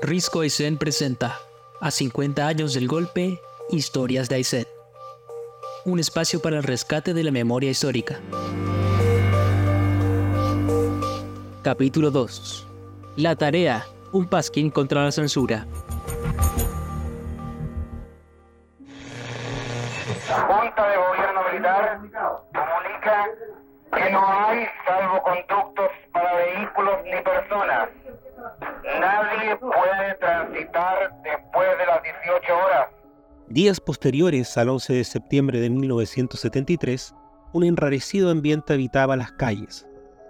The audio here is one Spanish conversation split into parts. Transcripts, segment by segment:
Risco Aysén presenta a 50 años del golpe, Historias de Aysén. Un espacio para el rescate de la memoria histórica. Capítulo 2. La tarea, un pasquín contra la censura. Días posteriores al 11 de septiembre de 1973, un enrarecido ambiente habitaba las calles.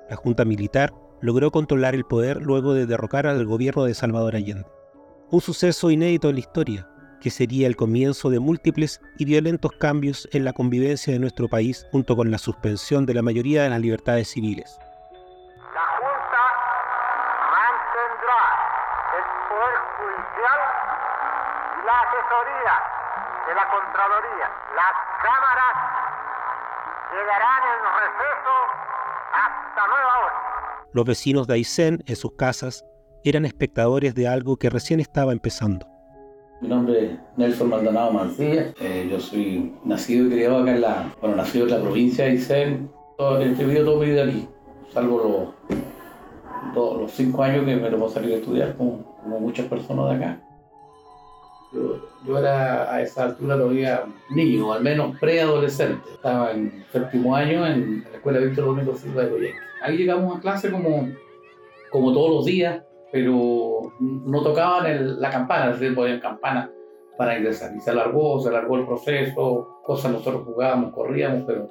La Junta Militar logró controlar el poder luego de derrocar al gobierno de Salvador Allende. Un suceso inédito en la historia, que sería el comienzo de múltiples y violentos cambios en la convivencia de nuestro país junto con la suspensión de la mayoría de las libertades civiles. De la Contraloría. Las cámaras quedarán en receso hasta nueva hora. Los vecinos de Aysén, en sus casas, eran espectadores de algo que recién estaba empezando. Mi nombre es Nelson Maldonado Mancilla. Eh, yo soy nacido y criado acá en la, bueno, nacido en la provincia de Aysén. Todo, he vivido toda mi vida aquí, salvo los, los cinco años que me tocó salir a estudiar, como, como muchas personas de acá. Yo, yo era a esa altura todavía niño, al menos preadolescente. Estaba en séptimo año en la escuela Víctor Único Silva de Coyeque. Ahí llegamos a clase como, como todos los días, pero no tocaban la campana, es decir, ponían campana para ingresar. Y se alargó, se alargó el proceso, cosas nosotros jugábamos, corríamos, pero,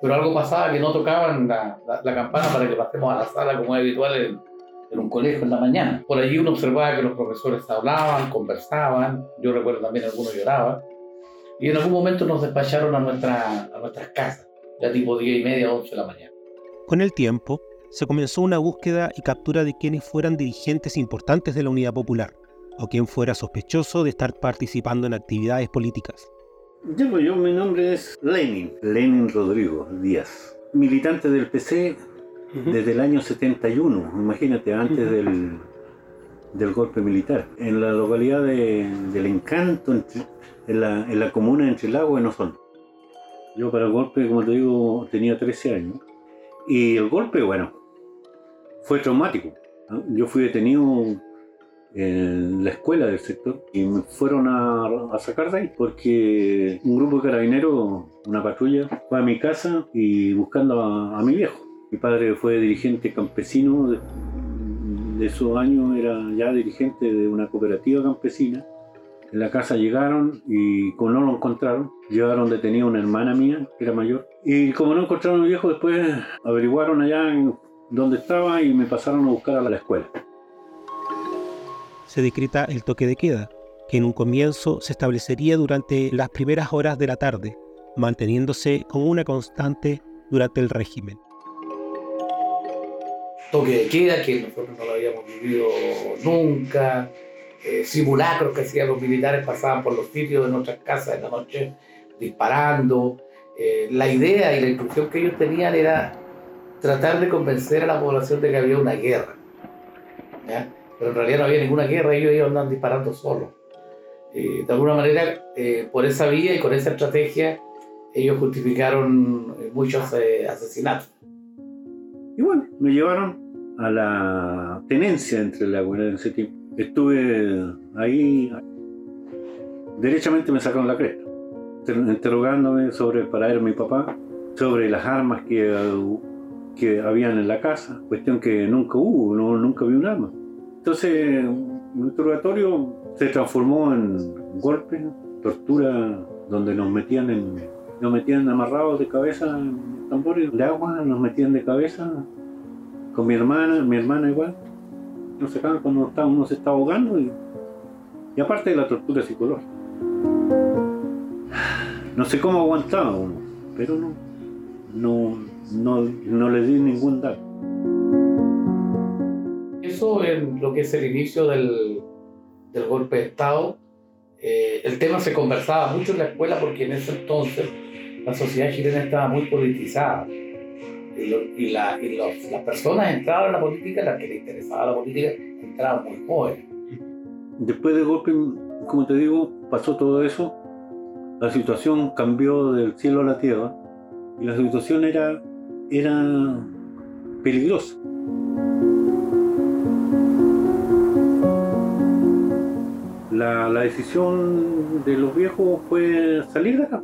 pero algo pasaba que no tocaban la campana para que pasemos a la sala como es habitual en, en un colegio en la mañana. Por allí uno observaba que los profesores hablaban, conversaban, yo recuerdo también algunos lloraban, y en algún momento nos despacharon a, nuestra, a nuestras casas, ya tipo 10 y media, 11 de la mañana. Con el tiempo, se comenzó una búsqueda y captura de quienes fueran dirigentes importantes de la Unidad Popular, o quien fuera sospechoso de estar participando en actividades políticas. Pues yo, mi nombre es Lenin, Lenin Rodrigo Díaz, militante del PC desde el año 71, imagínate, antes del, del golpe militar, en la localidad de, del Encanto, entre- en, la, en la comuna de Entrelagos, en Osorno. Yo para el golpe, como te digo, tenía 13 años, y el golpe, bueno, fue traumático. Yo fui detenido en la escuela del sector y me fueron a, a sacar de ahí porque un grupo de carabineros, una patrulla, fue a mi casa y buscando a, a mi viejo. Mi padre fue dirigente campesino, de, de esos años era ya dirigente de una cooperativa campesina. En la casa llegaron y como no lo encontraron, llevaron detenida una hermana mía, que era mayor. Y como no encontraron a mi viejo, después averiguaron allá en dónde estaba y me pasaron a buscar a la escuela. Se decreta el toque de queda, que en un comienzo se establecería durante las primeras horas de la tarde, manteniéndose como una constante durante el régimen. Toque de queda que nosotros no lo habíamos vivido nunca, eh, simulacros que hacían los militares pasaban por los sitios de nuestras casas en la noche disparando. Eh, la idea y la instrucción que ellos tenían era tratar de convencer a la población de que había una guerra. ¿ya? Pero en realidad no había ninguna guerra, ellos iban andando disparando solos. Eh, de alguna manera, eh, por esa vía y con esa estrategia, ellos justificaron eh, muchos eh, asesinatos. Y bueno, me llevaron a la tenencia entre la en ese tiempo. Estuve ahí, derechamente me sacaron la cresta, inter- interrogándome sobre el paradero de mi papá, sobre las armas que, que habían en la casa, cuestión que nunca hubo, no, nunca vi un arma. Entonces, mi interrogatorio se transformó en golpes, tortura, donde nos metían en, nos metían amarrados de cabeza en tambores de agua, nos metían de cabeza con mi hermana, mi hermana igual. Nos sacaban cuando estaba- uno se estaba ahogando y, y aparte de la tortura psicológica. No sé cómo aguantaba uno, pero no, no, no, no le di ningún dato. Eso en lo que es el inicio del, del golpe de Estado. eh, el tema se conversaba mucho en la escuela porque en ese entonces la sociedad chilena estaba muy politizada. Y, lo- y los- las personas entraban en la política, las que les interesaba la política, entraban muy jóvenes. después del golpe, como te digo, pasó todo eso, la situación cambió del cielo a la tierra y la situación era, era peligrosa. La, la decisión de los viejos fue salir de acá,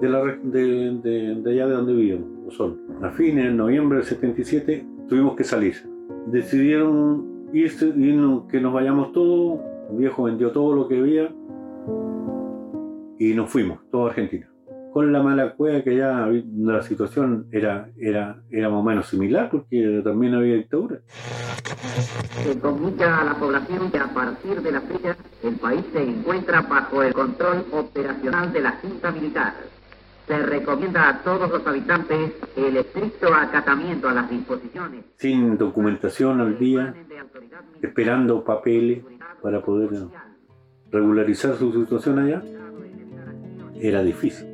de, la, de, de, de allá de donde vivíamos, son. A fines de noviembre del 77 tuvimos que salir. Decidieron irse, irnos, que nos vayamos todos. El viejo vendió todo lo que había y nos fuimos, toda Argentina. Con la mala cueva que ya la situación era, era, era más o menos similar porque también había dictadura. Se comunica a la población que a partir de la fecha el país se encuentra bajo el control operacional de la Junta Militar. Se recomienda a todos los habitantes el estricto acatamiento a las disposiciones. Sin documentación al día, esperando papeles para poder regularizar su situación allá, era difícil.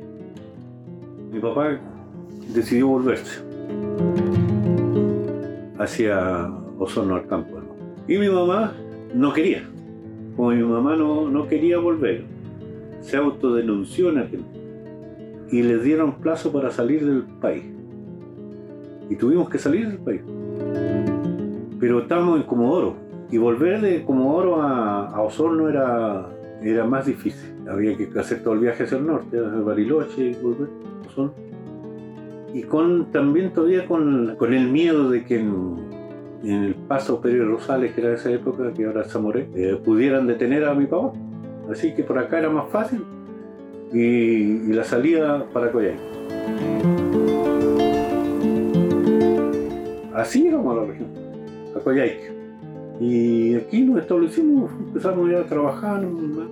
Mi papá decidió volverse hacia Osorno al campo. Y mi mamá no quería. Como mi mamá no, no quería volver, se autodenunció en Argentina y les dieron plazo para salir del país. Y tuvimos que salir del país. Pero estábamos en Comodoro. Y volver de Comodoro a, a Osorno era, era más difícil. Había que hacer todo el viaje hacia el norte, a Bariloche y volver a Osorno. Y con, también todavía con, con el miedo de que en, en el paso Pérez Rosales, que era de esa época, que ahora es Zamoré, eh, pudieran detener a mi papá. Así que por acá era más fácil y, la salida para Coyhaique. Así íbamos a la región, a Coyhaique. Y aquí nos establecimos, empezamos ya a trabajar. ¿no?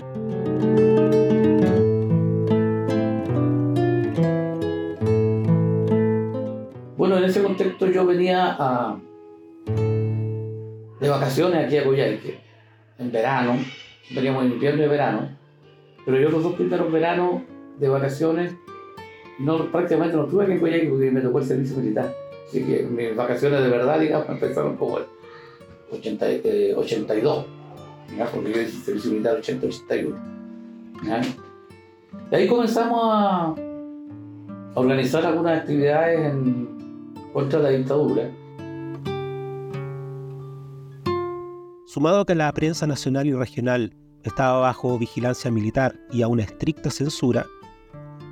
Bueno, en ese contexto yo venía de vacaciones aquí a Coyhaique, en verano, veníamos en invierno y verano, pero yo los dos primeros veranos de vacaciones no, prácticamente no estuve aquí en porque me tocó el servicio militar. Así que mis vacaciones de verdad, digamos, empezaron como el 80, eh, 82, ¿ya? porque yo hice servicio militar 80-81. Y ahí comenzamos a organizar algunas actividades en, contra la dictadura. Sumado a que la prensa nacional y regional estaba bajo vigilancia militar y a una estricta censura,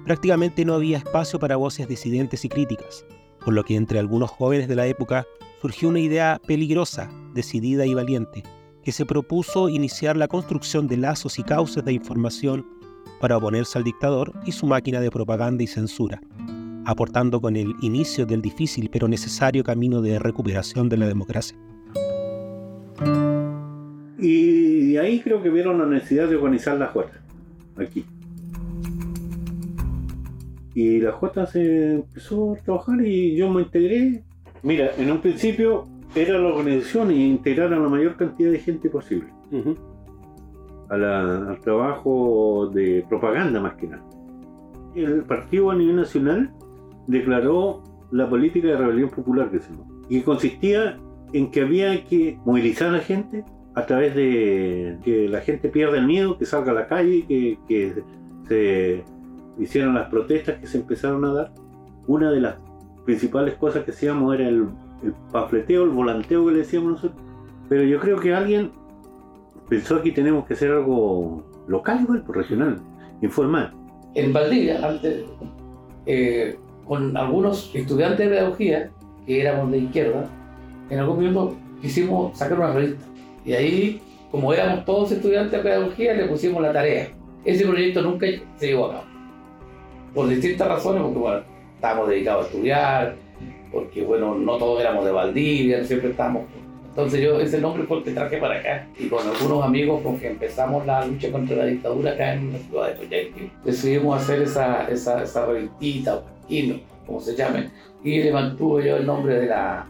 prácticamente no había espacio para voces disidentes y críticas, por lo que entre algunos jóvenes de la época surgió una idea peligrosa, decidida y valiente, que se propuso iniciar la construcción de lazos y cauces de información para oponerse al dictador y su máquina de propaganda y censura, aportando con el inicio del difícil pero necesario camino de recuperación de la democracia. Y ahí creo que vieron la necesidad de organizar la J, aquí. Y la J se empezó a trabajar y yo me integré. Mira, en un principio era la organización y integrar a la mayor cantidad de gente posible. A la- al trabajo de propaganda más que nada. El partido a nivel nacional declaró la política de rebelión popular que se llamó. Y consistía en que había que movilizar a la gente a través de que la gente pierda el miedo, que salga a la calle, que, se hicieron las protestas que se empezaron a dar. Una de las principales cosas que hacíamos era el, el panfleteo, el volanteo que le decíamos nosotros. Pero yo creo que alguien pensó que tenemos que hacer algo local, igual, pues, regional, informal. En Valdivia, antes, eh, con algunos estudiantes de pedagogía, que éramos de izquierda, en algún momento quisimos sacar una revista. Y ahí, como éramos todos estudiantes de pedagogía, le pusimos la tarea. Ese proyecto nunca se llevó a cabo. Por distintas razones, porque bueno, estábamos dedicados a estudiar, porque bueno, no todos éramos de Valdivia, siempre estábamos. Entonces yo ese nombre fue el que traje para acá. Y con algunos amigos con que empezamos la lucha contra la dictadura acá en la ciudad de Coyhaique, decidimos hacer esa, esa, esa revistita, o como se llame, y le mantuvo yo el nombre de la,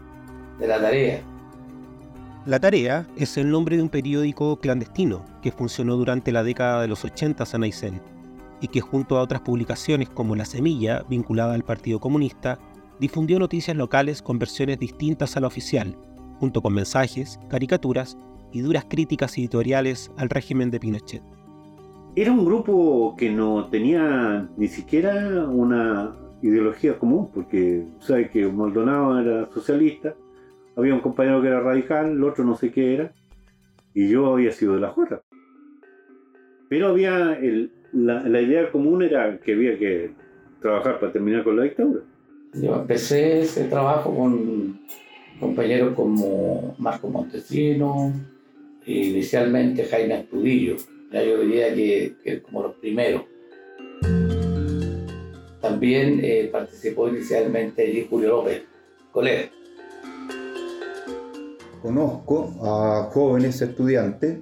de la tarea. La Tarea es el nombre de un periódico clandestino que funcionó durante la década de los 80 en Aysén y que junto a otras publicaciones como La Semilla, vinculada al Partido Comunista, difundió noticias locales con versiones distintas a la oficial, junto con mensajes, caricaturas y duras críticas editoriales al régimen de Pinochet. Era un grupo que no tenía ni siquiera una ideología común, porque sabes que Maldonado era socialista, había un compañero que era radical, el otro no sé qué era, y yo había sido de la Jota. Pero había la, idea común era que había que trabajar para terminar con la dictadura. Yo empecé ese trabajo con compañeros como Marco Montesino, inicialmente Jaime Astudillo, ya yo diría que, que como los primeros. También eh, participó inicialmente allí Julio López, colega. Conozco a jóvenes estudiantes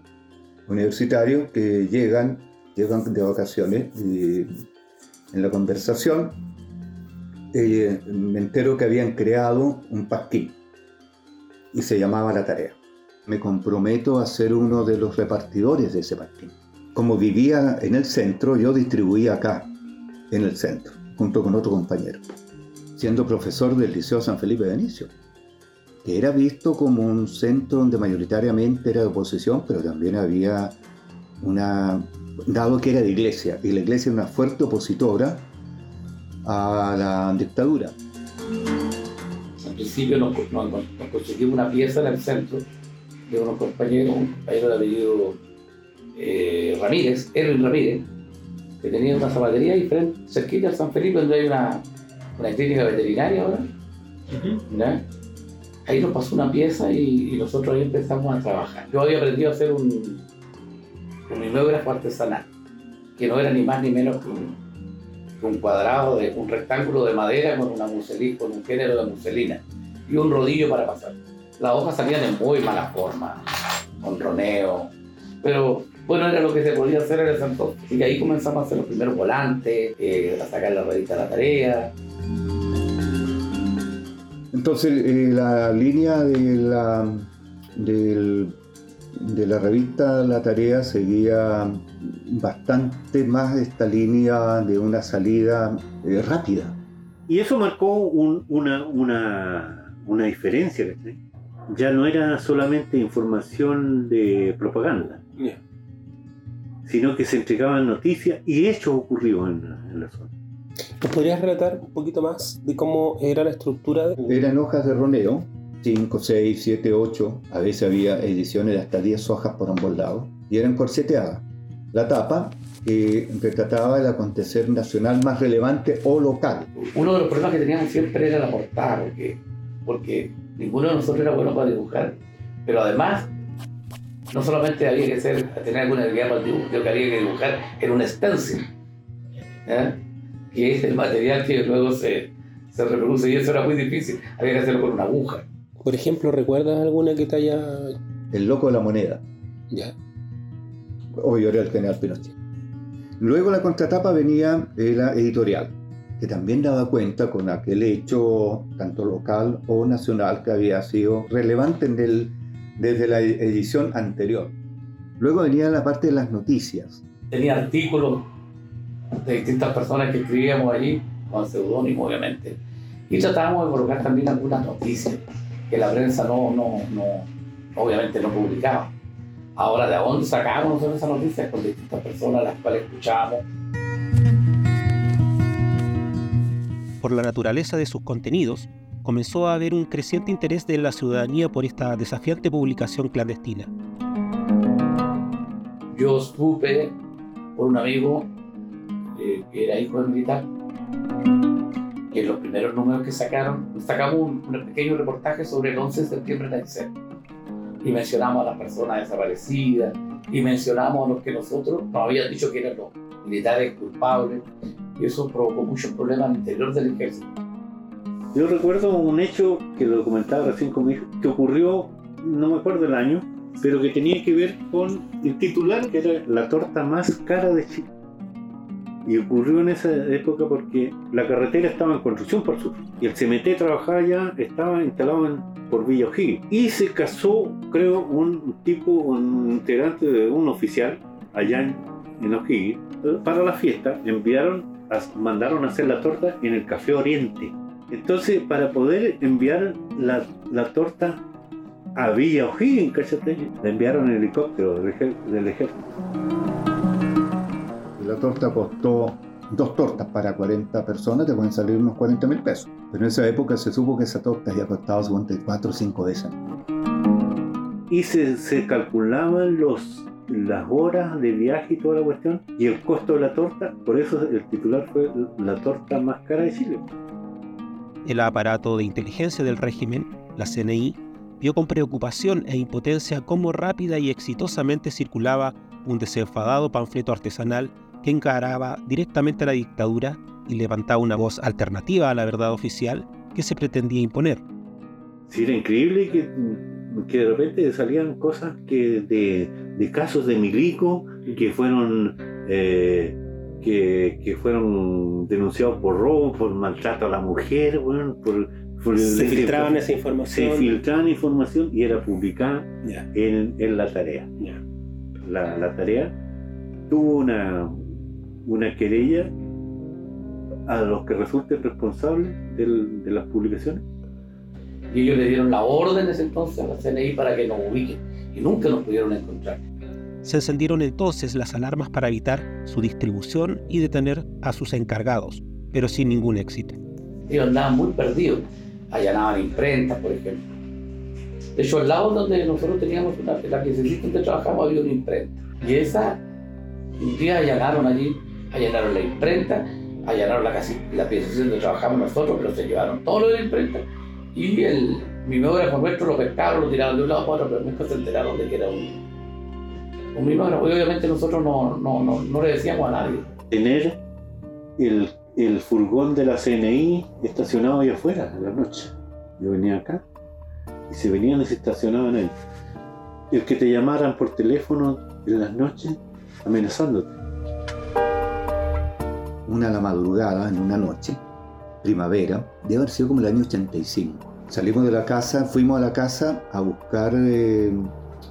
universitarios que llegan, llegan de vacaciones y en la conversación eh, me entero que habían creado un pasquín y se llamaba La Tarea. Me comprometo a ser uno de los repartidores de ese pasquín. Como vivía en el centro, yo distribuía acá, en el centro, junto con otro compañero, siendo profesor del Liceo San Felipe de Inicio, que era visto como un centro donde mayoritariamente era de oposición, pero también había una, dado que era de iglesia, y la iglesia era una fuerte opositora a la dictadura. Al principio nos, conseguimos una pieza en el centro de unos compañeros, un compañero de apellido eh, Ramírez, Erwin Ramírez, que tenía una zapatería diferente, cerquita de San Felipe, donde hay una, una clínica veterinaria ahora. Ahí nos pasó una pieza y, nosotros ahí empezamos a trabajar. Yo había aprendido a hacer un, un artesanal, que no era ni más ni menos que un, cuadrado, de, un rectángulo de madera con, una muselina, con un género de muselina y un rodillo para pasar. Las hojas salían en muy mala forma, con roneo, pero bueno, era lo que se podía hacer en el santo. Y ahí comenzamos a hacer los primeros volantes, eh, a sacar la revista La Tarea. Entonces, eh, la línea de la, de la revista La Tarea seguía bastante más esta línea de una salida eh, rápida. Y eso marcó una, una, una diferencia, ya no era solamente información de propaganda sino que se entregaban noticias y hechos ocurridos en, la zona. ¿Nos podrías relatar un poquito más de cómo era la estructura? Eran hojas de roneo, 5, 6, 7, 8, a veces había ediciones de hasta 10 hojas por ambos lados, y eran corseteadas. La tapa que retrataba el acontecer nacional más relevante o local. Uno de los problemas que teníamos siempre era la portada, porque, porque ninguno de nosotros era bueno para dibujar, pero además no solamente había que ser, tener alguna habilidad para el dibujo, sino que había que dibujar en un stencil, que es el material que luego se, se reproduce y eso era muy difícil, había que hacerlo con una aguja. Por ejemplo, ¿recuerdas alguna que te haya...? El loco de la moneda. Ya. O era el general Pinochet. Luego la contratapa venía la editorial, que también daba cuenta con aquel hecho, tanto local o nacional, que había sido relevante en el desde la edición anterior. Luego venía la parte de las noticias. Tenía artículos de distintas personas que escribíamos allí, con seudónimo obviamente. Y tratábamos de colocar también algunas noticias que la prensa no, no, no obviamente no publicaba. Ahora, ¿de dónde sacábamos nosotros esas noticias? Con distintas personas las cuales escuchábamos. Por la naturaleza de sus contenidos, comenzó a haber un creciente interés de la ciudadanía por esta desafiante publicación clandestina. Yo supe por un amigo que era hijo de militar que en los primeros números que sacaron, sacamos un, pequeño reportaje sobre el 11 de septiembre de la y mencionamos a las personas desaparecidas y mencionamos a los que nosotros nos habían dicho que eran los militares culpables y eso provocó muchos problemas al interior del ejército. Yo recuerdo un hecho que lo comentaba recién con que ocurrió, no me acuerdo el año, pero que tenía que ver con el titular, que era la torta más cara de Chile. Y ocurrió en esa época porque la carretera estaba en construcción por sur. Y el CMT trabajaba ya, estaba instalado en, por Villa O'Higgins. Y se casó, creo, un tipo, un integrante de un oficial allá en, en O'Higgins. Para la fiesta enviaron, mandaron a hacer la torta en el Café Oriente entonces, para poder enviar la, torta a Villa O'Higgins. Le enviaron en helicóptero del, del ejército. La torta costó dos tortas para 40 personas, te pueden salir unos 40 mil pesos. Pero en esa época se supo que esa torta había costado 54 o 5 veces. Y se, se calculaban los, las horas de viaje y toda la cuestión, y el costo de la torta, por eso el titular fue la torta más cara de Chile. El aparato de inteligencia del régimen, la CNI, vio con preocupación e impotencia cómo rápida y exitosamente circulaba un desenfadado panfleto artesanal que encaraba directamente a la dictadura y levantaba una voz alternativa a la verdad oficial que se pretendía imponer. Sí, era increíble que, que de repente salían cosas que de, de casos de milico que fueron eh, que, que fueron denunciados por robo, por maltrato a la mujer, bueno, por, por- Se filtraban esa se información. filtraban información y era publicada Ya, en, en la tarea. ya. La, la tarea tuvo una, una querella a los que resulten responsables del- de las publicaciones. Y ellos le dieron la orden ese entonces a la CNI para que nos ubiquen. Y nunca nos pudieron encontrar. Se encendieron entonces las alarmas para evitar su distribución y detener a sus encargados, pero sin ningún éxito. Ellos andaban muy perdidos. Allanaban imprentas, por ejemplo. De hecho, al lado donde nosotros teníamos una, la que donde trabajamos había una imprenta. Y esa, un día allanaron allí, allanaron la imprenta, allanaron la, casi, la pieza donde trabajamos nosotros, pero se llevaron todo lo de la imprenta. Y el mimógrafo nuestro lo pescaron, lo tiraron de un lado para otro, pero nunca se enteraron de que era un, un mimógrafo. Y obviamente nosotros no, no, no, no le decíamos a nadie. Tener el, el furgón de la CNI estacionado ahí afuera en la noche. Yo venía acá y se venían y se estacionaban ahí. El que te llamaran por teléfono en las noches amenazándote. Una a la madrugada, en una noche, primavera, debe haber sido como el año 85. Salimos de la casa, fuimos a la casa a buscar eh,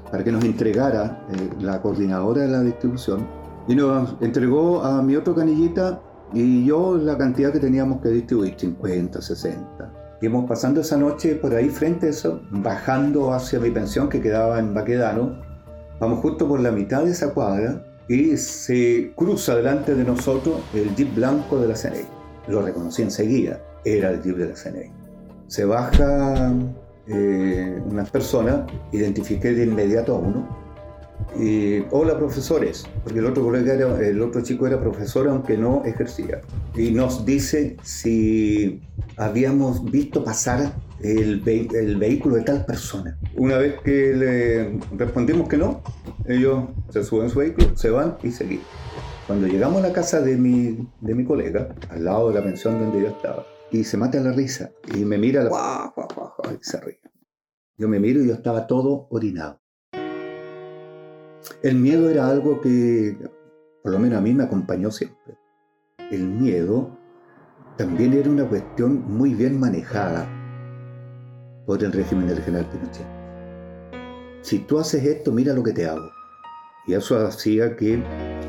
para que nos entregara eh, la coordinadora de la distribución y nos entregó a mi otro canillita y yo la cantidad que teníamos que distribuir, 50, 60. Íbamos pasando esa noche por ahí frente a eso, bajando hacia mi pensión que quedaba en Baquedano. Vamos justo por la mitad de esa cuadra y se cruza delante de nosotros el jeep blanco de la CNI. Lo reconocí enseguida, era el jeep de la CNI. Se baja eh, unas personas, identifiqué de inmediato a uno. Y, hola profesores, porque el otro colega era- el otro chico era profesor aunque no ejercía. Y nos dice si habíamos visto pasar el, ve- el vehículo de tal persona. Una vez que le respondimos que no, ellos se suben a su vehículo, se van y seguimos. Cuando llegamos a la casa de mi, de mi colega, al lado de la pensión donde yo estaba, y se mata la risa, y me mira, la, y se ríe. Yo me miro y yo estaba todo orinado. El miedo era algo que, por lo menos a mí, me acompañó siempre. El miedo también era una cuestión muy bien manejada por el régimen del general Pinochet. Si tú haces esto, mira lo que te hago. Y eso hacía que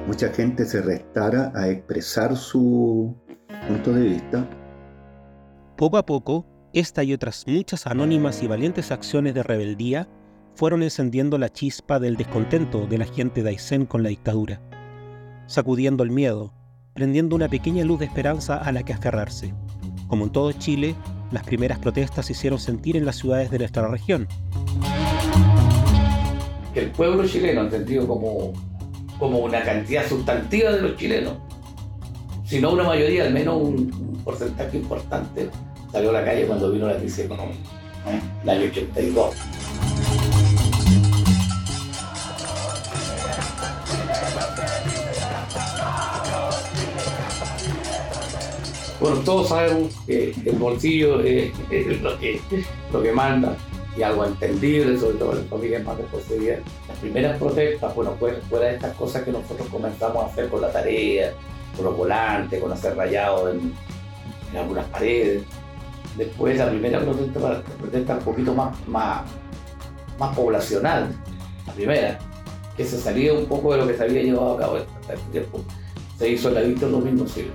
mucha gente se restara a expresar su punto de vista. Poco a poco, esta y otras muchas anónimas y valientes acciones de rebeldía fueron encendiendo la chispa del descontento de la gente de Aysén con la dictadura, sacudiendo el miedo, prendiendo una pequeña luz de esperanza a la que aferrarse. Como en todo Chile, las primeras protestas se hicieron sentir en las ciudades de nuestra región. que el pueblo chileno, entendido como, como una cantidad sustantiva de los chilenos, si no una mayoría, al menos un, un porcentaje importante, salió a la calle cuando vino la crisis económica, ¿eh? el año 82. Bueno, todos sabemos que el bolsillo es, lo, que, lo que manda y algo entendible, sobre todo en las familias más desposeídas. Las primeras protestas, bueno, fuera, de estas cosas que nosotros comenzamos a hacer con la tarea, con los volantes, con hacer rayados en, en algunas paredes. Después la primera protesta, protesta un poquito más, más, más poblacional, la primera, que se salía un poco de lo que se había llevado a cabo hasta este tiempo. Se hizo en la Víctor Domingo Silva.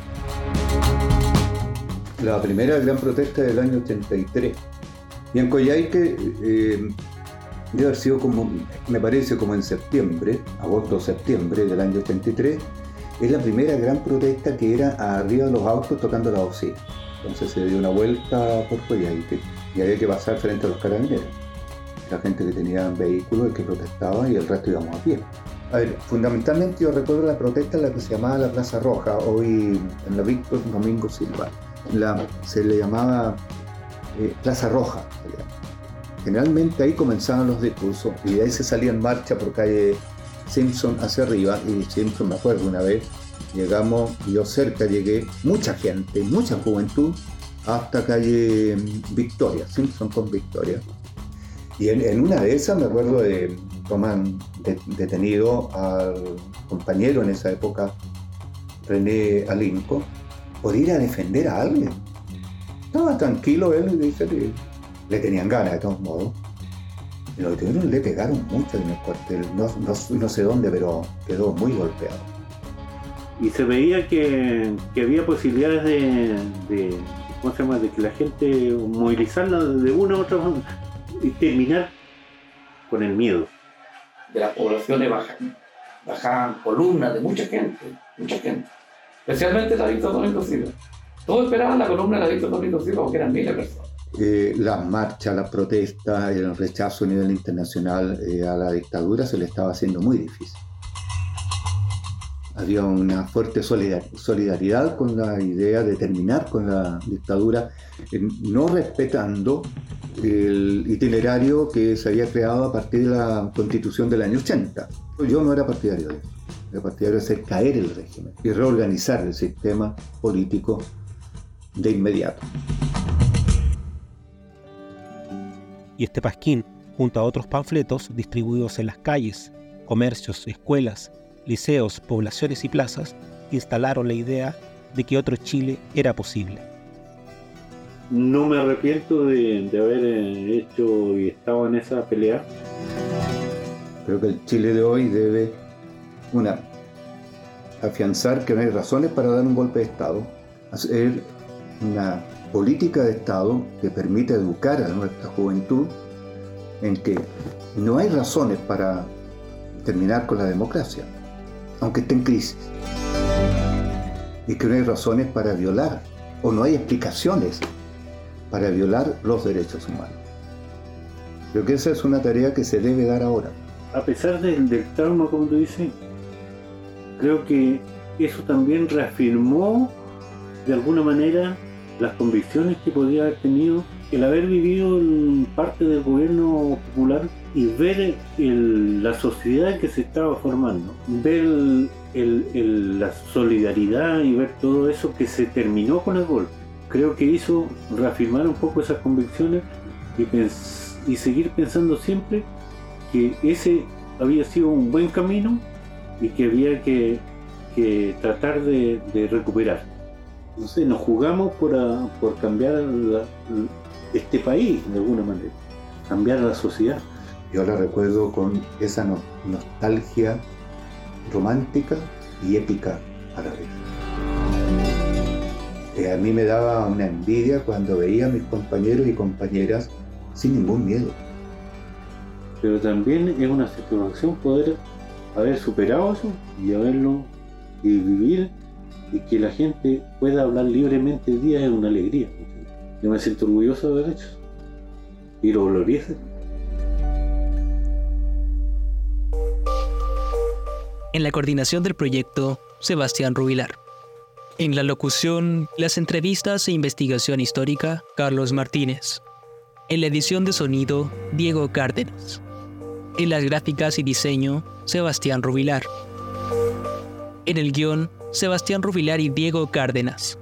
La primera gran protesta del año 83. Y en Coyhaique, eh, debe haber sido como, me parece como en septiembre, agosto o septiembre del año 83, es la primera gran protesta que era arriba de los autos tocando la bocina. Entonces se dio una vuelta por fuera y, había que pasar frente a los carabineros. La gente que tenía vehículos y que protestaba y el resto íbamos a pie. A ver, fundamentalmente yo recuerdo la protesta en la que se llamaba la Plaza Roja, hoy en la Víctor Domingo Silva. Se le llamaba eh, Plaza Roja. Generalmente ahí comenzaban los discursos y de ahí se salía en marcha por calle Simpson hacia arriba y Simpson me acuerdo una vez llegamos, yo cerca llegué, mucha gente, mucha juventud, hasta calle Victoria, Simpson con Victoria. Y en, una de esas me acuerdo de toman detenido al compañero en esa época, René Alinco, por ir a defender a alguien. Estaba tranquilo él y dice que le tenían ganas de todos modos. Y lo detuvieron, le pegaron mucho en el cuartel, no, no, sé dónde, pero quedó muy golpeado. Y se veía que, había posibilidades de, de, ¿cómo se llama? de que la gente movilizarla de una u otra forma y terminar con el miedo. De las poblaciones bajan, bajaban columnas de mucha gente, mucha gente. Especialmente la Víctor Domingo Silva. Todos esperaban la columna de la Víctor Domingo Silva porque eran miles de personas. Eh, las marchas, las protestas, el rechazo a nivel internacional eh, a la dictadura se le estaba haciendo muy difícil. Había una fuerte solidaridad con la idea de terminar con la dictadura, eh, no respetando el itinerario que se había creado a partir de la constitución del año 80. Yo no era partidario de eso, era partidario de hacer caer el régimen y reorganizar el sistema político de inmediato. Y este pasquín, junto a otros panfletos distribuidos en las calles, comercios, escuelas, liceos, poblaciones y plazas, instalaron la idea de que otro Chile era posible. No me arrepiento de, haber eh, hecho y estado en esa pelea. Creo que el Chile de hoy debe, una, afianzar que no hay razones para dar un golpe de Estado, hacer una política de Estado que permita educar a nuestra juventud en que no hay razones para terminar con la democracia aunque esté en crisis. Y que no hay razones para violar, o no hay explicaciones para violar los derechos humanos. Creo que esa es una tarea que se debe dar ahora. A pesar del, trauma, como tú dices, creo que eso también reafirmó de alguna manera las convicciones que podía haber tenido el haber vivido parte del gobierno popular y ver la sociedad que se estaba formando, ver la solidaridad y ver todo eso que se terminó con el golpe. Creo que hizo reafirmar un poco esas convicciones y, seguir pensando siempre que ese había sido un buen camino y que había que, tratar de, recuperar. Entonces nos jugamos por, por cambiar este país de alguna manera, cambiar la sociedad. Yo la recuerdo con esa nostalgia romántica y épica a la vez. Eh, a mí me daba una envidia cuando veía a mis compañeros y compañeras sin ningún miedo. Pero también es una satisfacción poder haber superado eso y haberlo y vivir y que la gente pueda hablar libremente el día es una alegría. Yo me siento orgulloso de haber hecho y lo gloriece. En la coordinación del proyecto, Sebastián Rubilar. En la locución, las entrevistas e investigación histórica, Carlos Martínez. En la edición de sonido, Diego Cárdenas. En las gráficas y diseño, Sebastián Rubilar. En el guion, Sebastián Rubilar y Diego Cárdenas.